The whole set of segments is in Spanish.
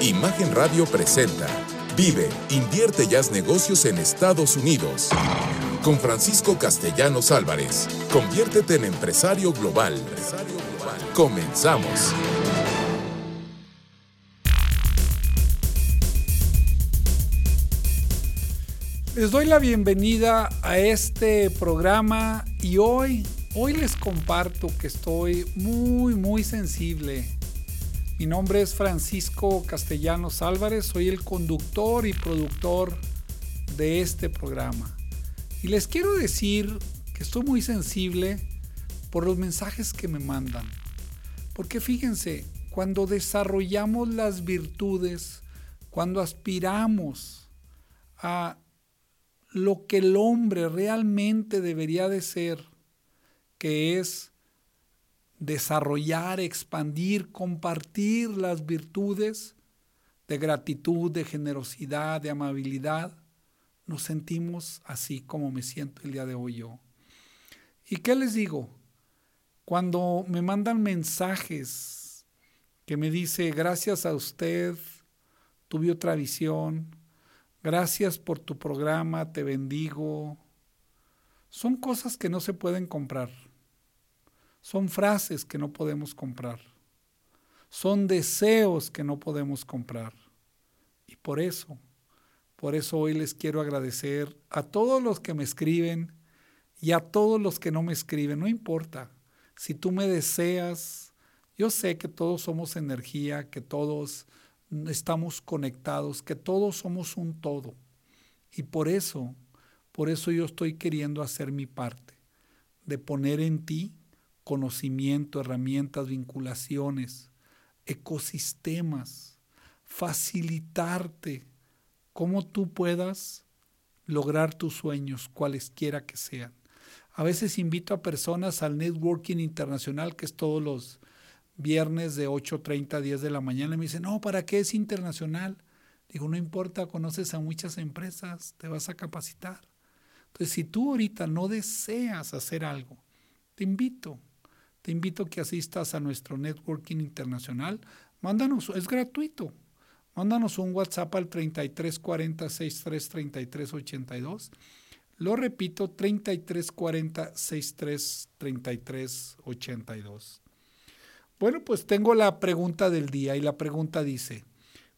Imagen Radio presenta Vive, invierte y haz negocios en Estados Unidos. Con Francisco Castellanos Álvarez. Conviértete en empresario global. Comenzamos. Les doy la bienvenida a este programa y hoy, hoy les comparto que estoy muy, muy sensible. Mi nombre es Francisco Castellanos Álvarez, soy el conductor y productor de este programa. Y les quiero decir que estoy muy sensible por los mensajes que me mandan. Porque fíjense, cuando desarrollamos las virtudes, cuando aspiramos a lo que el hombre realmente debería de ser, que es desarrollar, expandir, compartir las virtudes de gratitud, de generosidad, de amabilidad, nos sentimos así como me siento el día de hoy yo. ¿Y qué les digo? Cuando me mandan mensajes que me dice, gracias a usted, tuve otra visión, Gracias por tu programa, te bendigo. Son cosas que no se pueden comprar. Son frases que no podemos comprar. Son deseos que no podemos comprar. Y por eso, por eso hoy les quiero agradecer a todos los que me escriben y a todos los que no me escriben. No importa. Si tú me deseas, yo sé que todos somos energía, que todos estamos conectados, que todos somos un todo. Y por eso, por eso yo estoy queriendo hacer mi parte, de poner en ti conocimiento, herramientas, vinculaciones, ecosistemas, facilitarte cómo tú puedas lograr tus sueños, cualesquiera que sean. A veces invito a personas al networking internacional, que es todos los viernes de 8.30 a 10 de la mañana y me dice, no, ¿para qué es internacional? Digo, no importa, conoces a muchas empresas, te vas a capacitar. Entonces, si tú ahorita no deseas hacer algo, te invito, te invito a que asistas a nuestro networking internacional. Mándanos, es gratuito. Mándanos un WhatsApp al 3340 63 82. Lo repito, 3340 63 82. Bueno, pues tengo la pregunta del día y la pregunta dice,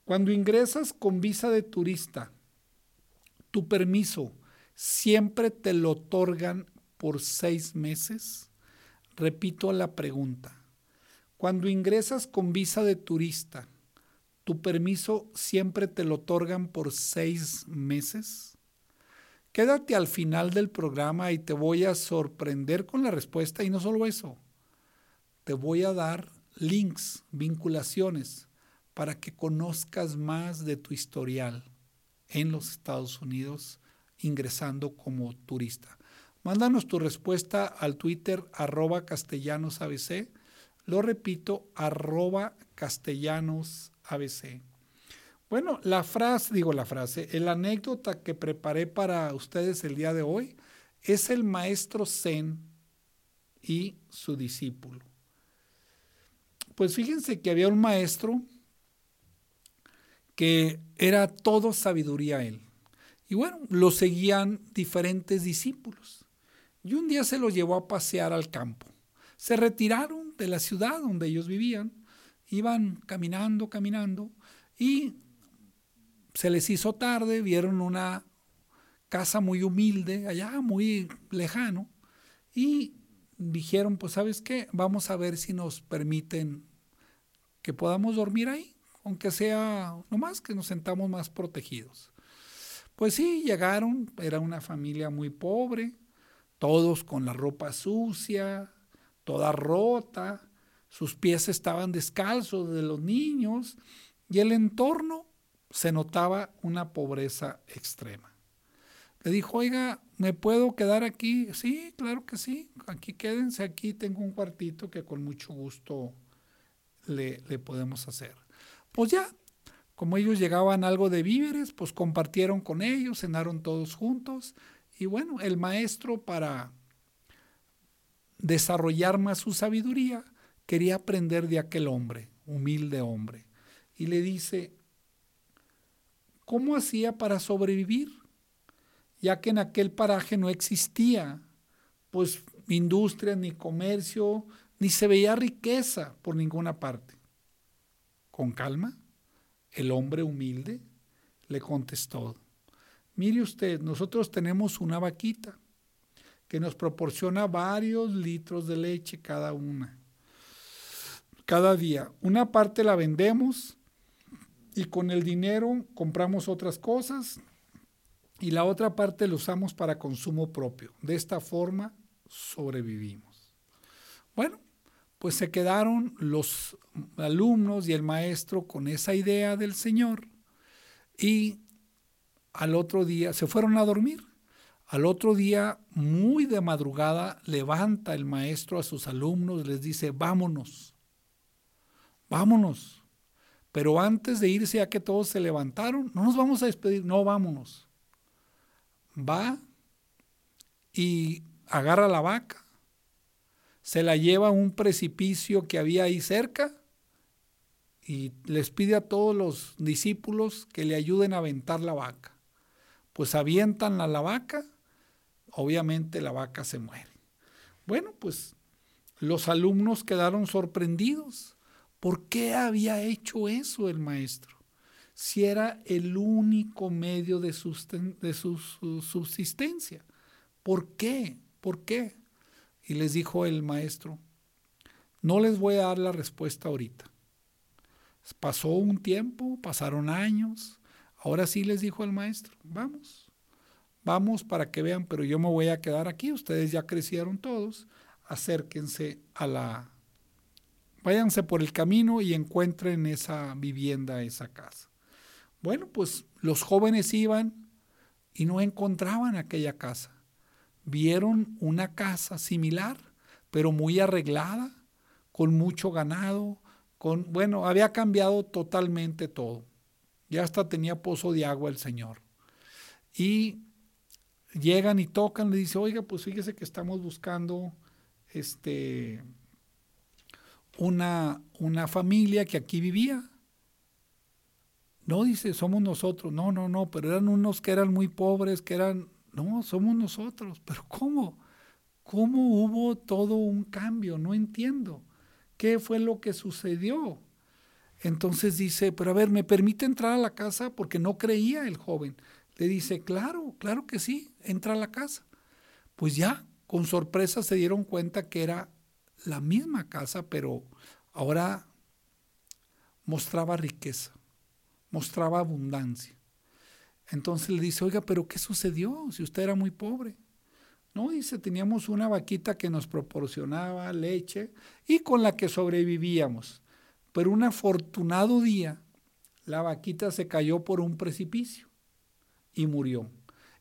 cuando ingresas con visa de turista, tu permiso siempre te lo otorgan por seis meses? Repito la pregunta. Cuando ingresas con visa de turista, ¿tu permiso siempre te lo otorgan por seis meses? Quédate al final del programa y te voy a sorprender con la respuesta y no solo eso te voy a dar links, vinculaciones, para que conozcas más de tu historial en los Estados Unidos ingresando como turista. Mándanos tu respuesta al Twitter arroba castellanosabc. Lo repito, arroba castellanosabc. Bueno, la frase, digo la frase, el anécdota que preparé para ustedes el día de hoy es el maestro Zen y su discípulo. Pues fíjense que había un maestro que era todo sabiduría él. Y bueno, lo seguían diferentes discípulos. Y un día se los llevó a pasear al campo. Se retiraron de la ciudad donde ellos vivían, iban caminando, caminando, y se les hizo tarde, vieron una casa muy humilde, allá muy lejano, y dijeron, pues sabes qué, vamos a ver si nos permiten que podamos dormir ahí, aunque sea nomás que nos sentamos más protegidos. Pues sí, llegaron, era una familia muy pobre, todos con la ropa sucia, toda rota, sus pies estaban descalzos de los niños y el entorno se notaba una pobreza extrema. Le dijo, oiga, ¿me puedo quedar aquí? Sí, claro que sí, aquí quédense, aquí tengo un cuartito que con mucho gusto le, podemos hacer? Pues ya, como ellos llegaban algo de víveres, pues compartieron con ellos, cenaron todos juntos. Y bueno, el maestro para desarrollar más su sabiduría, quería aprender de aquel hombre, humilde hombre. Y le dice, cómo hacía para sobrevivir, ya que en aquel paraje no existía pues industria ni comercio, ni se veía riqueza por ninguna parte. Con calma, el hombre humilde le contestó, mire usted, nosotros tenemos una vaquita que nos proporciona varios litros de leche cada una, cada día. Una parte la vendemos y con el dinero compramos otras cosas y la otra parte la usamos para consumo propio. De esta forma sobrevivimos. Bueno, pues se quedaron los alumnos y el maestro con esa idea del Señor y al otro día se fueron a dormir. Al otro día, muy de madrugada, levanta el maestro a sus alumnos, les dice, vámonos, vámonos. Pero antes de irse, ya que todos se levantaron, no nos vamos a despedir, no, vámonos. Va y agarra la vaca, se la lleva a un precipicio que había ahí cerca y les pide a todos los discípulos que le ayuden a aventar la vaca. Pues avientan a la vaca, obviamente la vaca se muere. Bueno, pues los alumnos quedaron sorprendidos. ¿Por qué había hecho eso el maestro? Si era el único medio de, de su subsistencia. ¿Por qué? ¿Por qué? Y les dijo el maestro, no les voy a dar la respuesta ahorita. Pasó un tiempo, pasaron años, ahora sí les dijo el maestro, vamos, vamos para que vean, pero yo me voy a quedar aquí, ustedes ya crecieron todos, acérquense a la... Váyanse por el camino y encuentren esa vivienda, esa casa. Bueno, pues los jóvenes iban y no encontraban aquella casa vieron una casa similar, pero muy arreglada, con mucho ganado, con, bueno, había cambiado totalmente todo. Ya hasta tenía pozo de agua el Señor. Y llegan y tocan, le dice, oiga, pues fíjese que estamos buscando este, una, una familia que aquí vivía. No, dice, somos nosotros. No, no, no, pero eran unos que eran muy pobres, que eran no, somos nosotros. Pero ¿cómo? ¿Cómo hubo todo un cambio? No entiendo. ¿Qué fue lo que sucedió? Entonces dice, pero a ver, ¿me permite entrar a la casa? Porque no creía el joven. Le dice, claro, claro que sí, entra a la casa. Pues ya, con sorpresa se dieron cuenta que era la misma casa, pero ahora mostraba riqueza, mostraba abundancia. Entonces le dice, oiga, pero ¿qué sucedió si usted era muy pobre? No, dice, teníamos una vaquita que nos proporcionaba leche y con la que sobrevivíamos. Pero un afortunado día, la vaquita se cayó por un precipicio y murió.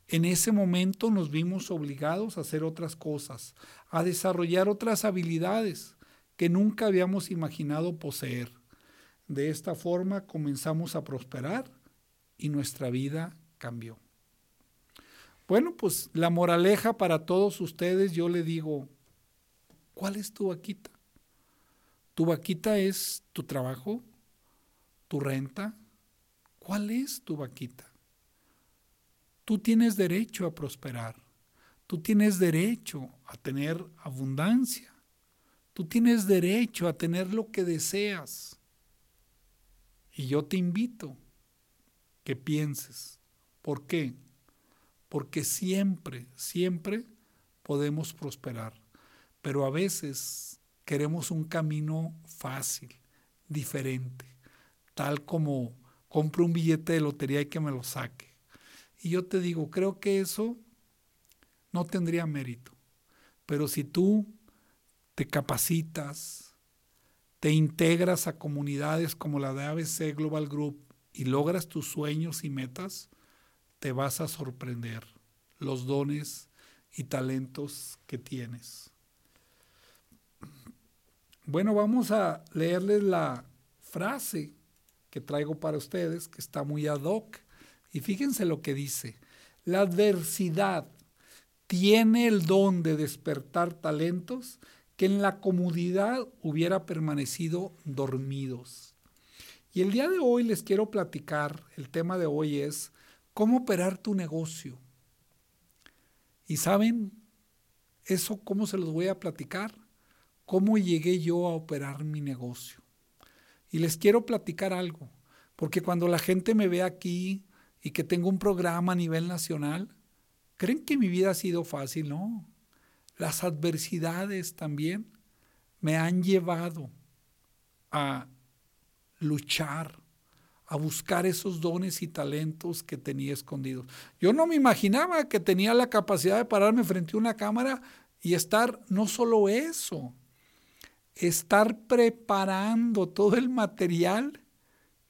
En ese momento nos vimos obligados a hacer otras cosas, a desarrollar otras habilidades que nunca habíamos imaginado poseer. De esta forma comenzamos a prosperar y nuestra vida cambió. Bueno, pues la moraleja para todos ustedes, yo le digo, ¿cuál es tu vaquita? ¿Tu vaquita es tu trabajo? ¿Tu renta? ¿Cuál es tu vaquita? Tú tienes derecho a prosperar. Tú tienes derecho a tener abundancia. Tú tienes derecho a tener lo que deseas. Y yo te invito que pienses. ¿Por qué? Porque siempre, siempre podemos prosperar, pero a veces queremos un camino fácil, diferente, tal como compro un billete de lotería y que me lo saque. Y yo te digo, creo que eso no tendría mérito, pero si tú te capacitas, te integras a comunidades como la de ABC Global Group, y logras tus sueños y metas, te vas a sorprender los dones y talentos que tienes. Bueno, vamos a leerles la frase que traigo para ustedes, que está muy ad hoc. Y fíjense lo que dice. La adversidad tiene el don de despertar talentos que en la comodidad hubiera permanecido dormidos. Y el día de hoy les quiero platicar, el tema de hoy es cómo operar tu negocio. Y saben, eso cómo se los voy a platicar, cómo llegué yo a operar mi negocio. Y les quiero platicar algo, porque cuando la gente me ve aquí y que tengo un programa a nivel nacional, creen que mi vida ha sido fácil, no. Las adversidades también me han llevado a luchar, a buscar esos dones y talentos que tenía escondidos. Yo no me imaginaba que tenía la capacidad de pararme frente a una cámara y estar, no solo eso, estar preparando todo el material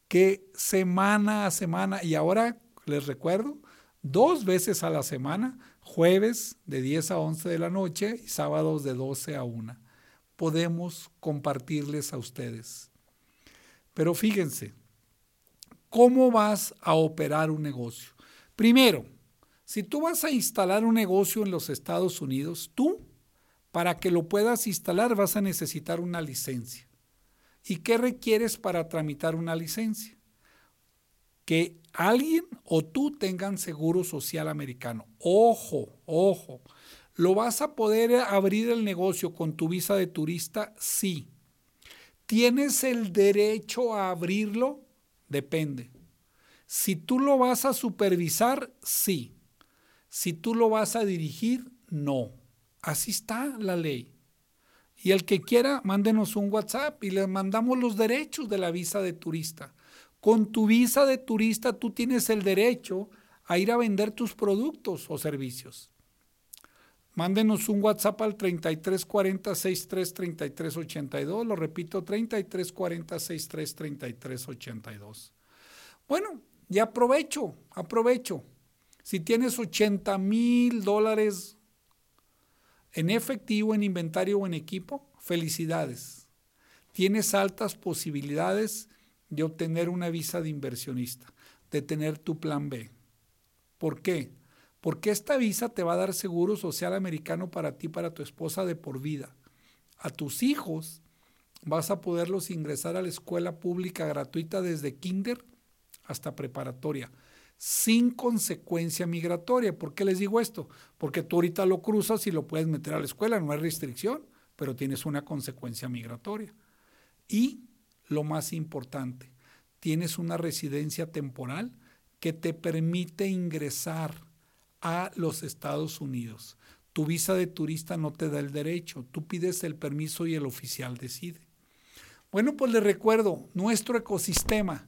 que semana a semana, y ahora les recuerdo, dos veces a la semana, jueves de 10 a 11 de la noche y sábados de 12 a 1, podemos compartirles a ustedes. Pero fíjense, ¿cómo vas a operar un negocio? Primero, si tú vas a instalar un negocio en los Estados Unidos, tú, para que lo puedas instalar, vas a necesitar una licencia. ¿Y qué requieres para tramitar una licencia? Que alguien o tú tengan seguro social americano. Ojo, ojo. ¿Lo vas a poder abrir el negocio con tu visa de turista? Sí. ¿Tienes el derecho a abrirlo? Depende. Si tú lo vas a supervisar, sí. Si tú lo vas a dirigir, no. Así está la ley. Y el que quiera, mándenos un WhatsApp y le mandamos los derechos de la visa de turista. Con tu visa de turista tú tienes el derecho a ir a vender tus productos o servicios. Mándenos un WhatsApp al 3340 63 33 82. Lo repito, 3340 63 33 82. Bueno, y aprovecho, aprovecho. Si tienes 80 mil dólares en efectivo, en inventario o en equipo, felicidades. Tienes altas posibilidades de obtener una visa de inversionista, de tener tu plan B. ¿Por qué? Porque esta visa te va a dar seguro social americano para ti, para tu esposa de por vida. A tus hijos vas a poderlos ingresar a la escuela pública gratuita desde kinder hasta preparatoria sin consecuencia migratoria. ¿Por qué les digo esto? Porque tú ahorita lo cruzas y lo puedes meter a la escuela, no hay restricción, pero tienes una consecuencia migratoria. Y lo más importante, tienes una residencia temporal que te permite ingresar a los Estados Unidos. Tu visa de turista no te da el derecho, tú pides el permiso y el oficial decide. Bueno, pues les recuerdo, nuestro ecosistema,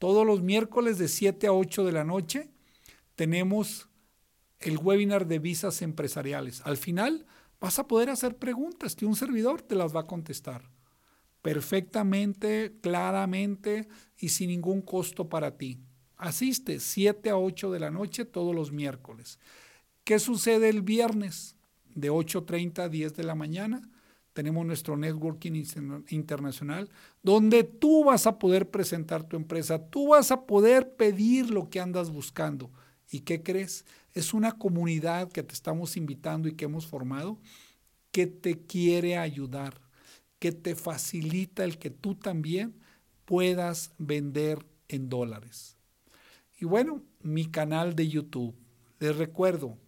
todos los miércoles de 7 a 8 de la noche tenemos el webinar de visas empresariales. Al final vas a poder hacer preguntas que un servidor te las va a contestar perfectamente, claramente y sin ningún costo para ti. Asiste 7 a 8 de la noche todos los miércoles. ¿Qué sucede el viernes? De 8.30 a 10 de la mañana tenemos nuestro networking internacional, donde tú vas a poder presentar tu empresa, tú vas a poder pedir lo que andas buscando. ¿Y qué crees? Es una comunidad que te estamos invitando y que hemos formado que te quiere ayudar, que te facilita el que tú también puedas vender en dólares. Y bueno, mi canal de YouTube. Les recuerdo,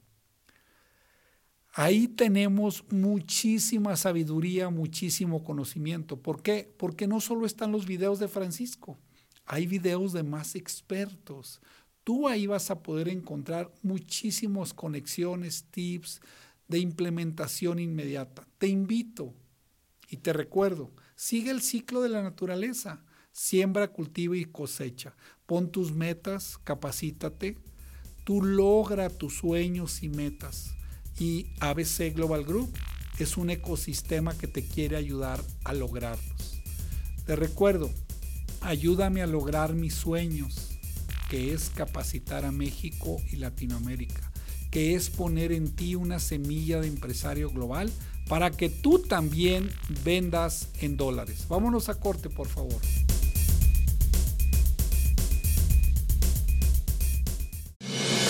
Ahí tenemos muchísima sabiduría, muchísimo conocimiento. ¿Por qué? Porque no solo están los videos de Francisco, hay videos de más expertos. Tú ahí vas a poder encontrar muchísimas conexiones, tips de implementación inmediata. Te invito y te recuerdo, sigue el ciclo de la naturaleza. Siembra, cultiva y cosecha. Pon tus metas, capacítate. Tú logra tus sueños y metas y ABC Global Group es un ecosistema que te quiere ayudar a lograrlos. Te recuerdo, ayúdame a lograr mis sueños, que es capacitar a México y Latinoamérica, que es poner en ti una semilla de empresario global para que tú también vendas en dólares. Vámonos a corte, por favor.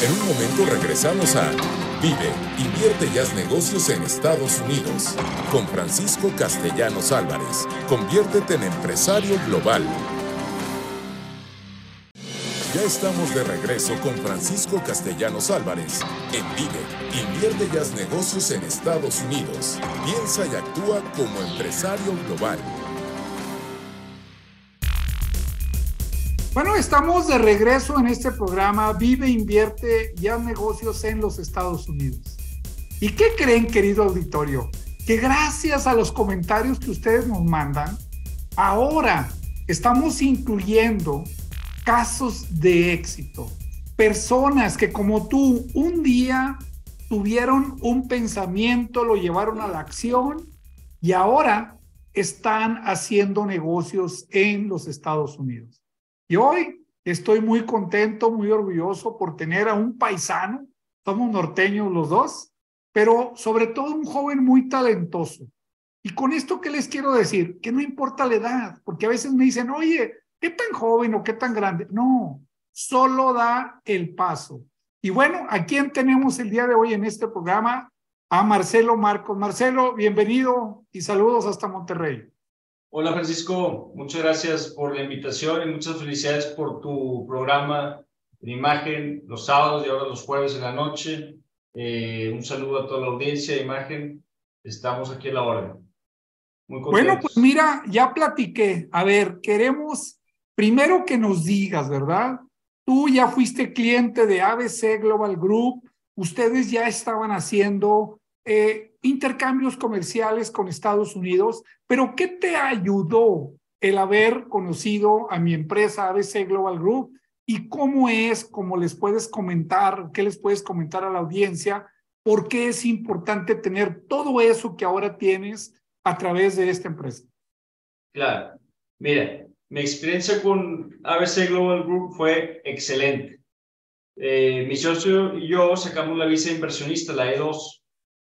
En un momento regresamos a Vive, invierte y haz negocios en Estados Unidos. Con Francisco Castellanos Álvarez. Conviértete en empresario global. Ya estamos de regreso con Francisco Castellanos Álvarez en Vive. Invierte y haz negocios en Estados Unidos. Piensa y actúa como empresario global. Bueno, estamos de regreso en este programa Vive, invierte y haz negocios en los Estados Unidos. ¿Y qué creen, querido auditorio? Que gracias a los comentarios que ustedes nos mandan, ahora estamos incluyendo casos de éxito. Personas que como tú un día tuvieron un pensamiento, lo llevaron a la acción y ahora están haciendo negocios en los Estados Unidos. Y hoy estoy muy contento, muy orgulloso por tener a un paisano, somos norteños los dos, pero sobre todo un joven muy talentoso. Y con esto, ¿qué les quiero decir? Que no importa la edad, porque a veces me dicen, oye, ¿Qué tan joven o qué tan grande? No, solo da el paso. Y bueno, ¿a quién tenemos el día de hoy en este programa? A Marcelo Marcos. Marcelo, bienvenido y saludos hasta Monterrey. Hola Francisco, muchas gracias por la invitación y muchas felicidades por tu programa de imagen los sábados y ahora los jueves en la noche. Eh, un saludo a toda la audiencia de imagen. Estamos aquí a la hora. Muy bueno, pues mira, ya platiqué. A ver, queremos primero que nos digas, ¿verdad? Tú ya fuiste cliente de ABC Global Group, ustedes ya estaban haciendo eh, intercambios comerciales con Estados Unidos, pero ¿qué te ayudó el haber conocido a mi empresa ABC Global Group? ¿Y cómo es, cómo les puedes comentar, qué les puedes comentar a la audiencia? ¿Por qué es importante tener todo eso que ahora tienes a través de esta empresa? Claro, mira, mi experiencia con ABC Global Group fue excelente. Eh, mi socio y yo sacamos la visa inversionista, la E2,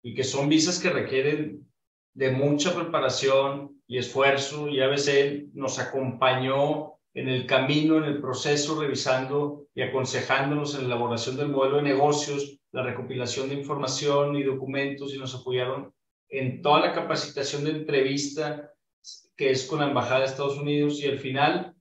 y que son visas que requieren de mucha preparación y esfuerzo, y ABC nos acompañó en el camino, en el proceso, revisando y aconsejándonos en la elaboración del modelo de negocios, la recopilación de información y documentos, y nos apoyaron en toda la capacitación de entrevista que es con la Embajada de Estados Unidos y al final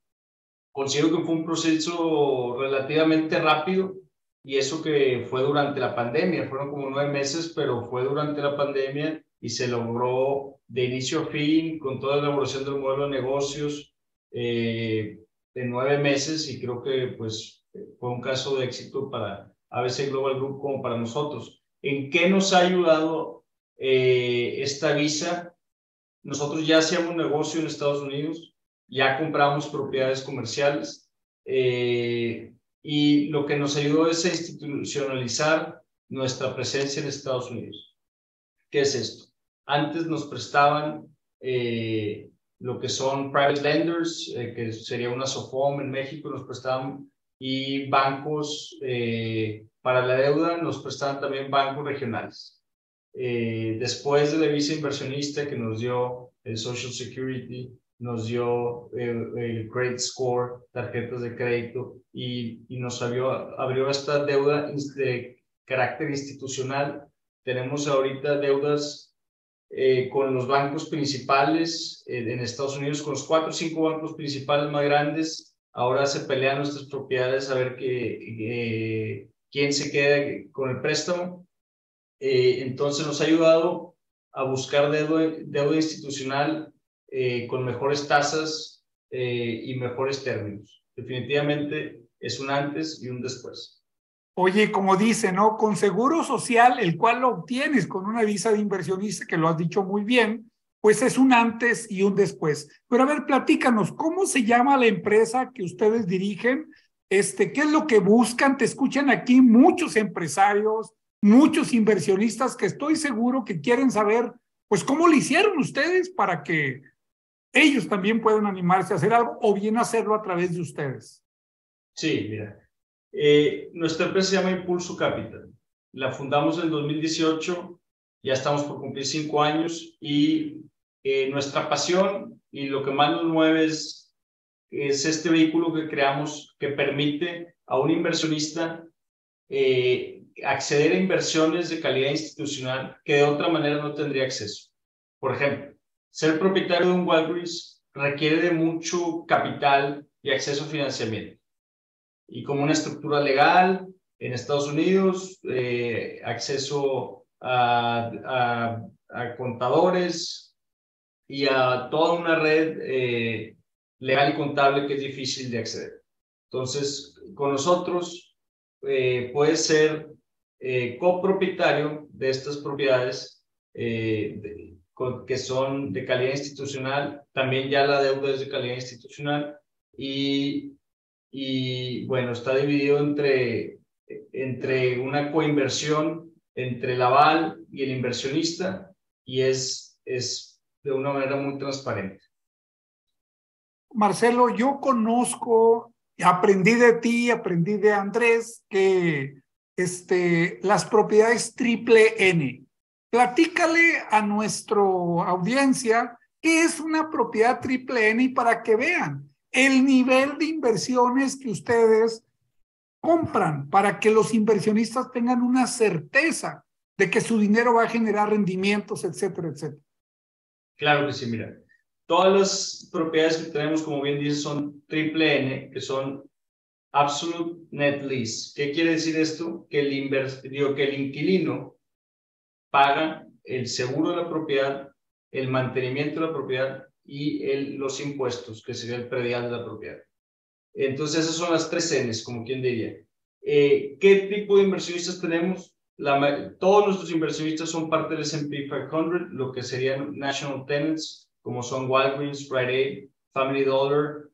considero que fue un proceso relativamente rápido y eso que fue durante la pandemia, fueron como nueve meses, pero fue durante la pandemia y se logró de inicio a fin con toda la elaboración del modelo de negocios eh, en nueve meses y creo que pues fue un caso de éxito para ABC Global Group como para nosotros. ¿En qué nos ha ayudado eh, esta visa? Nosotros ya hacíamos negocio en Estados Unidos, ya compramos propiedades comerciales eh, y lo que nos ayudó es a institucionalizar nuestra presencia en Estados Unidos. ¿Qué es esto? Antes nos prestaban eh, lo que son private lenders, eh, que sería una SOFOM en México, nos prestaban y bancos para la deuda, nos prestaban también bancos regionales. Eh, después de la visa inversionista que nos dio el Social Security, nos dio el, Credit Score, tarjetas de crédito y, y nos abrió, abrió esta deuda de carácter institucional. Tenemos ahorita deudas eh, con los bancos principales eh, en Estados Unidos, con los cuatro o cinco bancos principales más grandes. Ahora se pelean nuestras propiedades a ver que, quién se queda con el préstamo eh, entonces nos ha ayudado a buscar deuda, institucional eh, con mejores tasas eh, y mejores términos. Definitivamente es un antes y un después. Oye, como dice, ¿no? Con seguro social, el cual lo obtienes con una visa de inversionista, que lo has dicho muy bien, pues es un antes y un después. Pero a ver, platícanos, ¿cómo se llama la empresa que ustedes dirigen? Este, ¿Qué es lo que buscan? Te escuchan aquí muchos empresarios, muchos inversionistas que estoy seguro que quieren saber, pues, cómo lo hicieron ustedes para que ellos también puedan animarse a hacer algo o bien hacerlo a través de ustedes. Sí, mira. Eh, nuestra empresa se llama Impulso Capital. La fundamos en 2018, ya estamos por cumplir cinco años y eh, nuestra pasión y lo que más nos mueve es, es este vehículo que creamos que permite a un inversionista eh, acceder a inversiones de calidad institucional que de otra manera no tendría acceso. Por ejemplo, ser propietario de un Walgreens requiere de mucho capital y acceso a financiamiento. y como una estructura legal en Estados Unidos, eh, acceso a, contadores y a toda una red eh, legal y contable que es difícil de acceder. Entonces, con nosotros eh, puedes ser eh, copropietario de estas propiedades eh, que son de calidad institucional. También ya la deuda es de calidad institucional y, y bueno, está dividido entre, entre una coinversión entre el aval y el inversionista y es, es de una manera muy transparente. Marcelo, yo conozco, aprendí de ti, aprendí de Andrés, que este, las propiedades triple N. Platícale a nuestra audiencia qué es una propiedad triple N y para que vean el nivel de inversiones que ustedes compran, para que los inversionistas tengan una certeza de que su dinero va a generar rendimientos, etcétera, etcétera. Claro que sí, mira. Todas las propiedades que tenemos, como bien dice, son triple N, que son Absolute Net Lease. ¿Qué quiere decir esto? Que el, digo, que el inquilino paga el seguro de la propiedad, el mantenimiento de la propiedad y el, los impuestos, que sería el predial de la propiedad. Entonces, esas son las tres Ns, como quien diría. Eh, ¿Qué tipo de inversionistas tenemos? La, todos nuestros inversionistas son parte del S&P 500, lo que serían National Tenants, como son Walgreens, Friday, Family Dollar,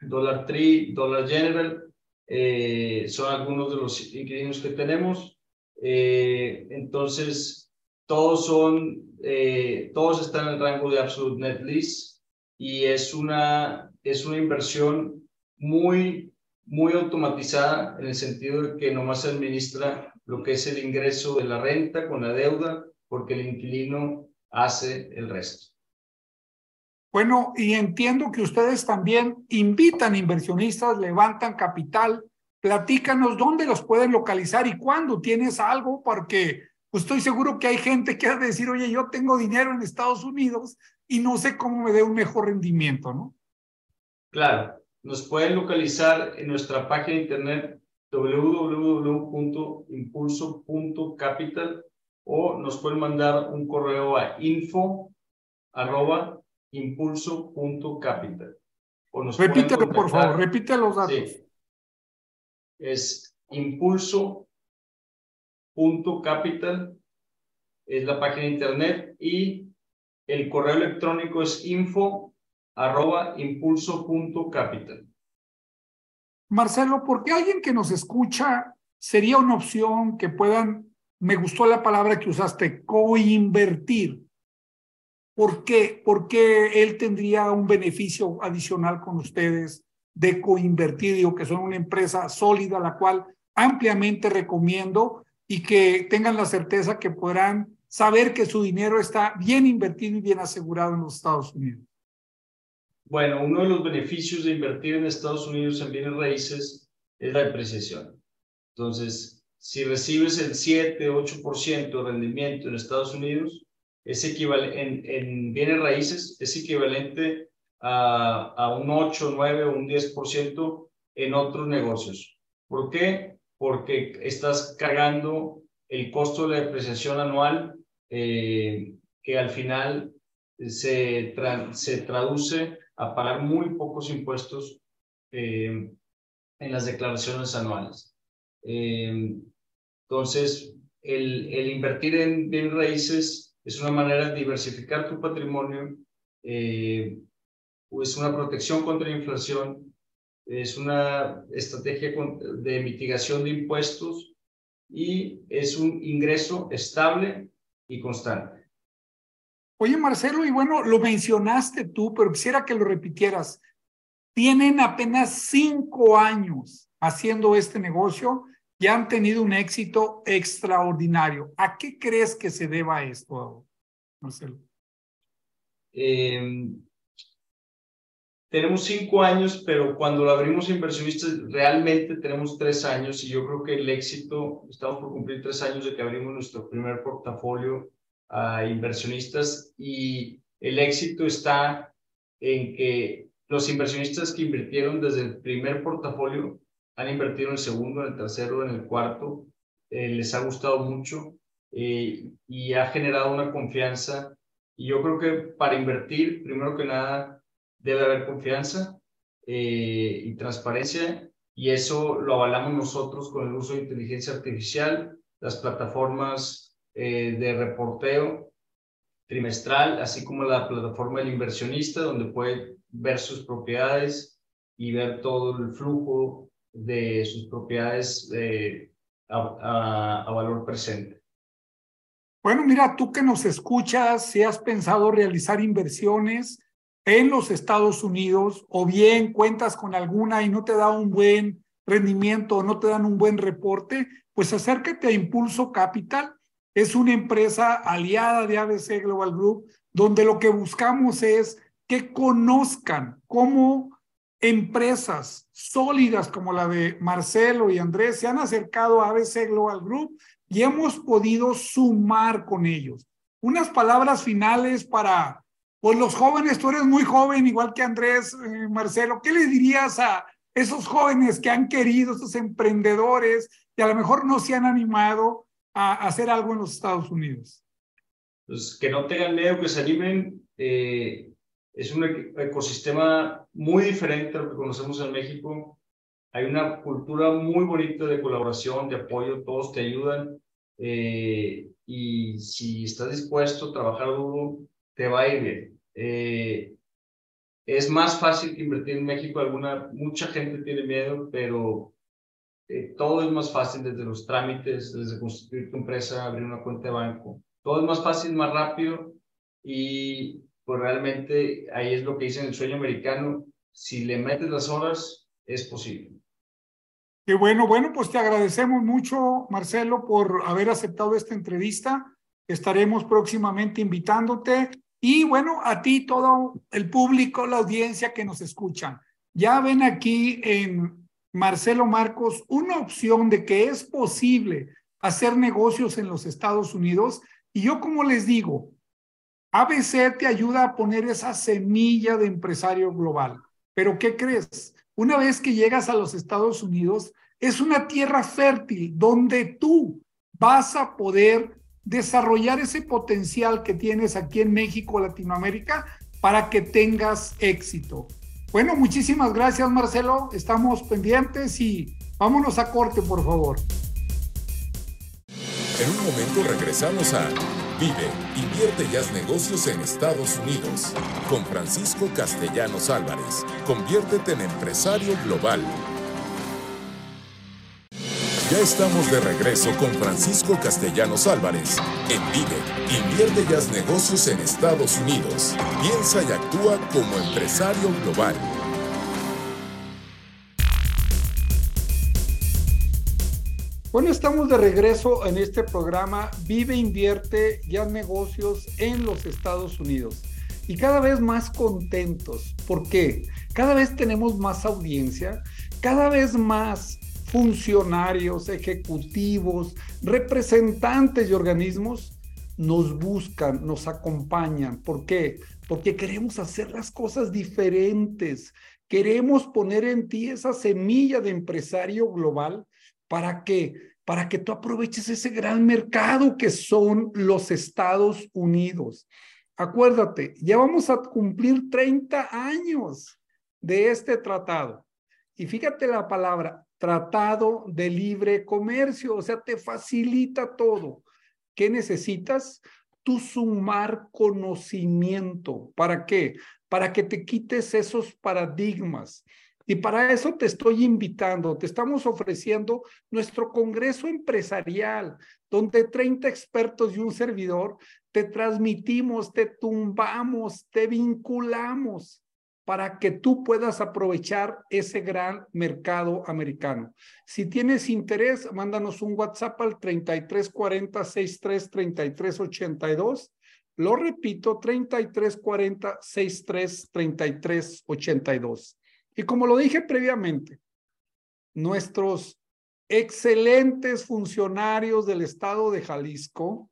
Dollar Tree, Dollar General, eh, son algunos de los inquilinos que tenemos. Eh, entonces, todos son, eh, todos están en el rango de Absolute Net Lease y es una, es una inversión muy, muy automatizada en el sentido de que nomás se administra lo que es el ingreso de la renta con la deuda, porque el inquilino hace el resto. Bueno, y entiendo que ustedes también invitan inversionistas, levantan capital. Platícanos dónde los pueden localizar y cuándo tienes algo, porque pues, estoy seguro que hay gente que ha de decir, oye, yo tengo dinero en Estados Unidos y no sé cómo me dé un mejor rendimiento, ¿no? Claro, nos pueden localizar en nuestra página de internet www.impulso.capital o nos pueden mandar un correo a info arroba impulso.capital. Repítelo, por favor, repite los datos. Es impulso.capital, es la página de internet, y el correo electrónico es info arroba impulso.capital. Marcelo, porque alguien que nos escucha sería una opción que puedan, me gustó la palabra que usaste, coinvertir. ¿Por qué? Porque él tendría un beneficio adicional con ustedes de coinvertir, digo que son una empresa sólida, la cual ampliamente recomiendo y que tengan la certeza que podrán saber que su dinero está bien invertido y bien asegurado en los Estados Unidos. Bueno, uno de los beneficios de invertir en Estados Unidos en bienes raíces es la depreciación. Entonces, si recibes el 7, 8% de rendimiento en Estados Unidos, es equivalente, en, bienes raíces es equivalente a, a un 8, 9 o un 10% en otros negocios. ¿Por qué? Porque estás cargando el costo de la depreciación anual eh, que al final se, se traduce a pagar muy pocos impuestos eh, en las declaraciones anuales. Eh, entonces, el, el invertir en bienes raíces es una manera de diversificar tu patrimonio, eh, es una protección contra la inflación, es una estrategia de mitigación de impuestos y es un ingreso estable y constante. Oye, Marcelo, y bueno, lo mencionaste tú, pero quisiera que lo repitieras. Tienen apenas cinco años haciendo este negocio y han tenido un éxito extraordinario. ¿A qué crees que se deba esto, Marcelo? Em, tenemos cinco años, pero cuando lo abrimos a inversionistas realmente tenemos tres años y yo creo que el éxito, estamos por cumplir tres años de que abrimos nuestro primer portafolio a inversionistas y el éxito está en que los inversionistas que invirtieron desde el primer portafolio han invertido en el segundo, en el tercero, en el cuarto, eh, les ha gustado mucho eh, y ha generado una confianza. Y yo creo que para invertir, primero que nada, debe haber confianza eh, y transparencia y eso lo avalamos nosotros con el uso de inteligencia artificial, las plataformas de reporteo trimestral, así como la plataforma del inversionista, donde puede ver sus propiedades y ver todo el flujo de sus propiedades a, valor presente. Bueno, mira, tú que nos escuchas, si has pensado realizar inversiones en los Estados Unidos o bien cuentas con alguna y no te da un buen rendimiento o no te dan un buen reporte, pues acércate a Impulso Capital. Es una empresa aliada de ABC Global Group donde lo que buscamos es que conozcan cómo empresas sólidas como la de Marcelo y Andrés se han acercado a ABC Global Group y hemos podido sumar con ellos. Unas palabras finales para pues los jóvenes, tú eres muy joven, igual que Andrés, eh, Marcelo, ¿qué le dirías a esos jóvenes que han querido, esos emprendedores que a lo mejor no se han animado a hacer algo en los Estados Unidos? Pues que no tengan miedo, que se animen. Eh, es un ecosistema muy diferente a lo que conocemos en México. Hay una cultura muy bonita de colaboración, de apoyo, todos te ayudan. Eh, y si estás dispuesto a trabajar duro, te va a ir bien. Eh, es más fácil que invertir en México. Alguna, mucha gente tiene miedo, pero eh, todo es más fácil desde los trámites, desde constituir tu empresa, abrir una cuenta de banco. Todo es más fácil, más rápido y pues realmente ahí es lo que dice en el sueño americano, si le metes las horas, es posible. Qué bueno, bueno, pues te agradecemos mucho, Marcelo, por haber aceptado esta entrevista. Estaremos próximamente invitándote y bueno, a ti, todo el público, la audiencia que nos escuchan. Ya ven aquí en Marcelo Marcos una opción de que es posible hacer negocios en los Estados Unidos. Y yo, como les digo, ABC te ayuda a poner esa semilla de empresario global. Pero ¿qué crees? Una vez que llegas a los Estados Unidos, es una tierra fértil donde tú vas a poder desarrollar ese potencial que tienes aquí en México, Latinoamérica, para que tengas éxito. Bueno, muchísimas gracias Marcelo, estamos pendientes y vámonos a corte, por favor. En un momento regresamos a Vive, invierte y haz negocios en Estados Unidos. Con Francisco Castellanos Álvarez. Conviértete en empresario global. Ya estamos de regreso con Francisco Castellanos Álvarez. En Vive, invierte y haz negocios en Estados Unidos. Piensa y actúa como empresario global. Bueno, estamos de regreso en este programa Vive, invierte y negocios en los Estados Unidos. Y cada vez más contentos. ¿Por qué? Cada vez tenemos más audiencia, cada vez más funcionarios, ejecutivos, representantes de organismos nos buscan, nos acompañan. ¿Por qué? Porque queremos hacer las cosas diferentes. Queremos poner en ti esa semilla de empresario global ¿Para qué? Para que tú aproveches ese gran mercado que son los Estados Unidos. Acuérdate, ya vamos a cumplir 30 años de este tratado. Y fíjate la palabra, tratado de libre comercio, o sea, te facilita todo. ¿Qué necesitas? Tú sumar conocimiento. ¿Para qué? Para que te quites esos paradigmas. Y para eso te estoy invitando, te estamos ofreciendo nuestro Congreso Empresarial, donde 30 expertos y un servidor te transmitimos, te tumbamos, te vinculamos para que tú puedas aprovechar ese gran mercado americano. Si tienes interés, mándanos un WhatsApp al 3340 63 82. Lo repito, 3340 63 82. Y como lo dije previamente, nuestros excelentes funcionarios del estado de Jalisco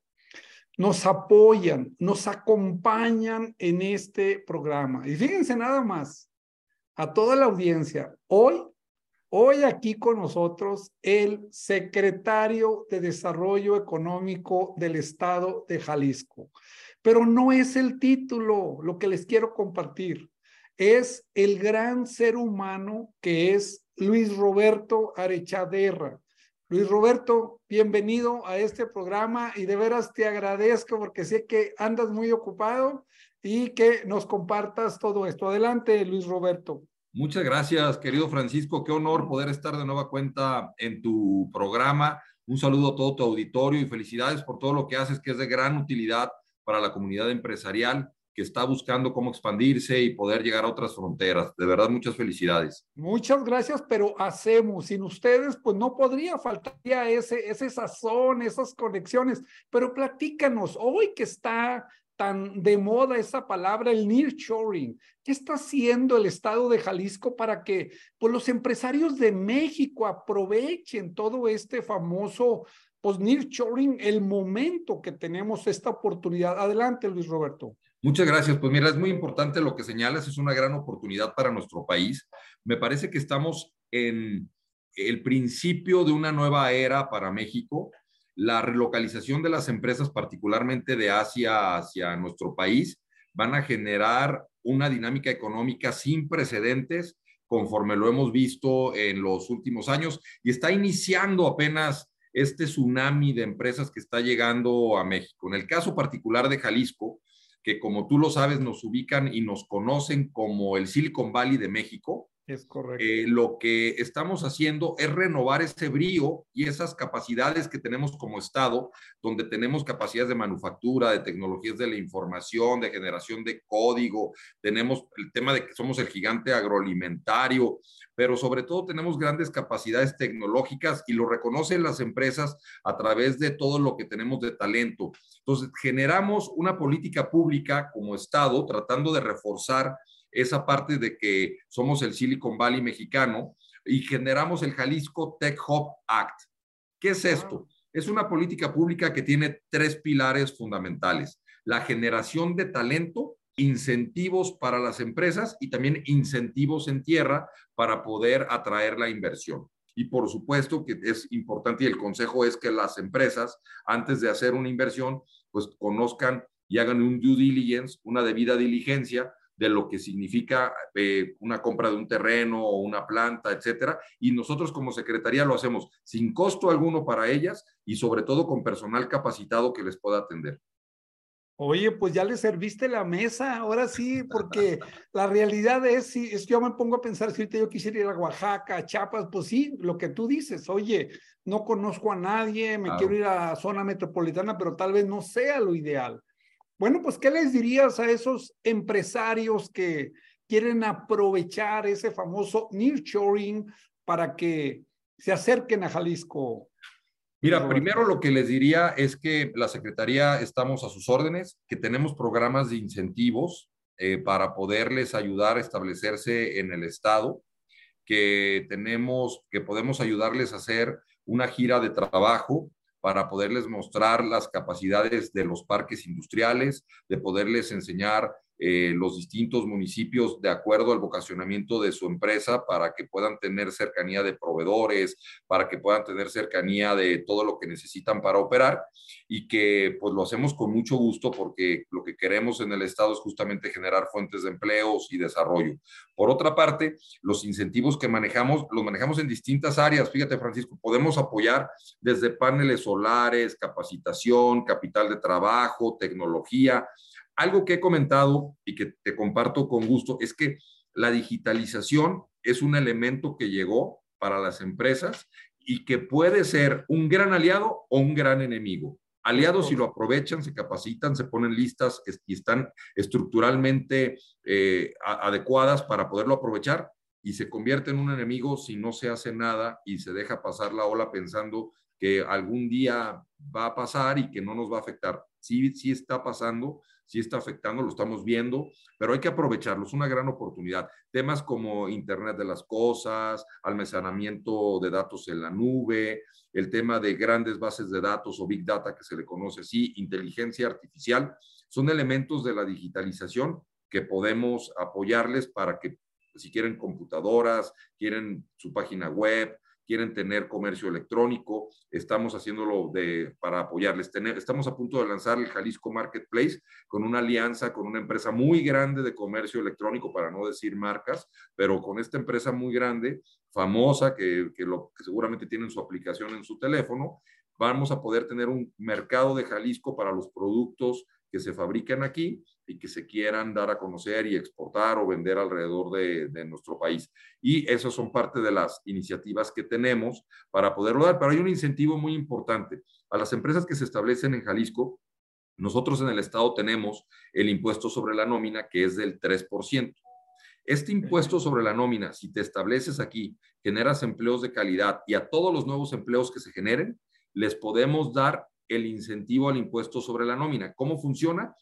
nos apoyan, nos acompañan en este programa. Y fíjense nada más, a toda la audiencia, hoy Hoy aquí con nosotros el secretario de Desarrollo Económico del Estado de Jalisco. Pero no es el título lo que les quiero compartir. Es el gran ser humano que es Luis Roberto Arechaderra. Luis Roberto, bienvenido a este programa y de veras te agradezco porque sé que andas muy ocupado y que nos compartas todo esto. Adelante, Luis Roberto. Muchas gracias, querido Francisco. Qué honor poder estar de nueva cuenta en tu programa. Un saludo a todo tu auditorio y felicidades por todo lo que haces, que es de gran utilidad para la comunidad empresarial que está buscando cómo expandirse y poder llegar a otras fronteras. De verdad, muchas felicidades. Muchas gracias, pero hacemos. Sin ustedes, pues no podría faltar ese, ese sazón, esas conexiones. Pero platícanos, hoy que está tan de moda esa palabra, el nearshoring. ¿Qué está haciendo el estado de Jalisco para que pues, los empresarios de México aprovechen todo este famoso pues, nearshoring, el momento que tenemos esta oportunidad? Adelante, Luis Roberto. Muchas gracias. Pues mira, es muy importante lo que señalas, es una gran oportunidad para nuestro país. Me parece que estamos en el principio de una nueva era para México la relocalización de las empresas, particularmente de Asia hacia nuestro país, van a generar una dinámica económica sin precedentes conforme lo hemos visto en los últimos años y está iniciando apenas este tsunami de empresas que está llegando a México. En el caso particular de Jalisco, que como tú lo sabes nos ubican y nos conocen como el Silicon Valley de México, Eh, lo que estamos haciendo es renovar ese brío y esas capacidades que tenemos como Estado, donde tenemos capacidades de manufactura, de tecnologías de la información, de generación de código, tenemos el tema de que somos el gigante agroalimentario, pero sobre todo tenemos grandes capacidades tecnológicas y lo reconocen las empresas a través de todo lo que tenemos de talento. Entonces, generamos una política pública como Estado tratando de reforzar esa parte de que somos el Silicon Valley mexicano y generamos el Jalisco Tech Hub Act. ¿Qué es esto? Es una política pública que tiene tres pilares fundamentales. La generación de talento, incentivos para las empresas y también incentivos en tierra para poder atraer la inversión. Y por supuesto que es importante y el consejo es que las empresas, antes de hacer una inversión, pues conozcan y hagan un due diligence, una debida diligencia de lo que significa eh, una compra de un terreno o una planta, etcétera. Y nosotros como Secretaría lo hacemos sin costo alguno para ellas y sobre todo con personal capacitado que les pueda atender. Oye, pues ya le serviste la mesa, ahora sí, porque la realidad es, si es que yo me pongo a pensar, si ahorita yo quisiera ir a Oaxaca, a Chiapas, pues sí, lo que tú dices, oye, no conozco a nadie, me quiero ir a zona metropolitana, pero tal vez no sea lo ideal. Bueno, pues, ¿qué les dirías a esos empresarios que quieren aprovechar ese famoso nearshoring para que se acerquen a Jalisco? Mira, primero lo que les diría es que la Secretaría estamos a sus órdenes, que tenemos programas de incentivos eh, para poderles ayudar a establecerse en el Estado, que tenemos, que podemos ayudarles a hacer una gira de trabajo para poderles mostrar las capacidades de los parques industriales, de poderles enseñar eh, los distintos municipios de acuerdo al vocacionamiento de su empresa para que puedan tener cercanía de proveedores, para que puedan tener cercanía de todo lo que necesitan para operar y que pues lo hacemos con mucho gusto porque lo que queremos en el Estado es justamente generar fuentes de empleos y desarrollo. Por otra parte, los incentivos que manejamos, los manejamos en distintas áreas. Fíjate, Francisco, podemos apoyar desde paneles solares, capacitación, capital de trabajo, tecnología, algo que he comentado y que te comparto con gusto es que la digitalización es un elemento que llegó para las empresas y que puede ser un gran aliado o un gran enemigo. Aliados si lo aprovechan, se capacitan, se ponen listas y están estructuralmente eh, adecuadas para poderlo aprovechar y se convierte en un enemigo si no se hace nada y se deja pasar la ola pensando que algún día va a pasar y que no nos va a afectar. Sí, sí está pasando, sí está afectando, lo estamos viendo, pero hay que aprovecharlo, es una gran oportunidad. Temas como Internet de las Cosas, almacenamiento de datos en la nube, el tema de grandes bases de datos o Big Data que se le conoce así, inteligencia artificial, son elementos de la digitalización que podemos apoyarles para que Si quieren computadoras, quieren su página web, quieren tener comercio electrónico, estamos haciéndolo de, para apoyarles. estamos a punto de lanzar el Jalisco Marketplace con una alianza con una empresa muy grande de comercio electrónico, para no decir marcas, pero con esta empresa muy grande, famosa, que, que, lo, que seguramente tienen su aplicación en su teléfono, vamos a poder tener un mercado de Jalisco para los productos que se fabrican aquí y que se quieran dar a conocer y exportar o vender alrededor de, de, nuestro país. Y esas son parte de las iniciativas que tenemos para poderlo dar. Pero hay un incentivo muy importante. A las empresas que se establecen en Jalisco, nosotros en el Estado tenemos el impuesto sobre la nómina que es del 3%. Este impuesto sobre la nómina, si te estableces aquí, generas empleos de calidad y a todos los nuevos empleos que se generen, les podemos dar el incentivo al impuesto sobre la nómina. ¿Cómo funciona?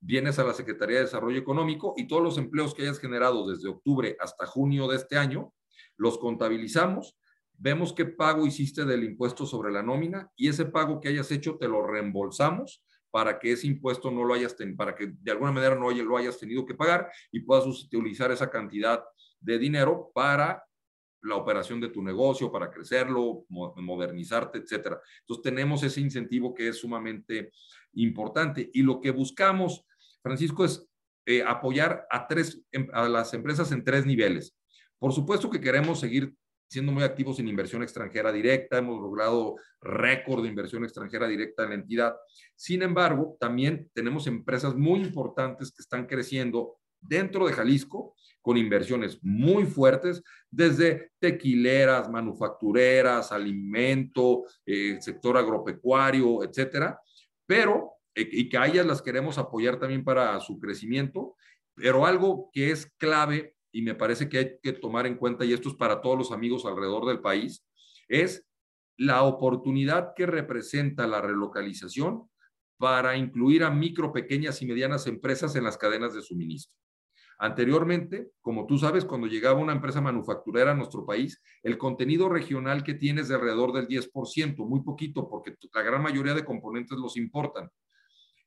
Vienes a la Secretaría de Desarrollo Económico y todos los empleos que hayas generado desde octubre hasta junio de este año, los contabilizamos, vemos qué pago hiciste del impuesto sobre la nómina y ese pago que hayas hecho te lo reembolsamos para que ese impuesto no lo hayas tenido, para que de alguna manera no lo hayas tenido que pagar y puedas utilizar esa cantidad de dinero para la operación de tu negocio, para crecerlo, modernizarte, etcétera. Entonces tenemos ese incentivo que es sumamente importante y lo que buscamos, Francisco, es eh, apoyar a, tres, em, a las empresas en tres niveles. Por supuesto que queremos seguir siendo muy activos en inversión extranjera directa, hemos logrado récord de inversión extranjera directa en la entidad. Sin embargo, también tenemos empresas muy importantes que están creciendo dentro de Jalisco con inversiones muy fuertes, desde tequileras, manufactureras, alimento, eh, sector agropecuario, etcétera, pero eh, y que a ellas las queremos apoyar también para su crecimiento, pero algo que es clave y me parece que hay que tomar en cuenta, y esto es para todos los amigos alrededor del país, es la oportunidad que representa la relocalización para incluir a micro, pequeñas y medianas empresas en las cadenas de suministro. Anteriormente, como tú sabes, cuando llegaba una empresa manufacturera a nuestro país, el contenido regional que tiene es de alrededor del 10%, muy poquito, porque la gran mayoría de componentes los importan.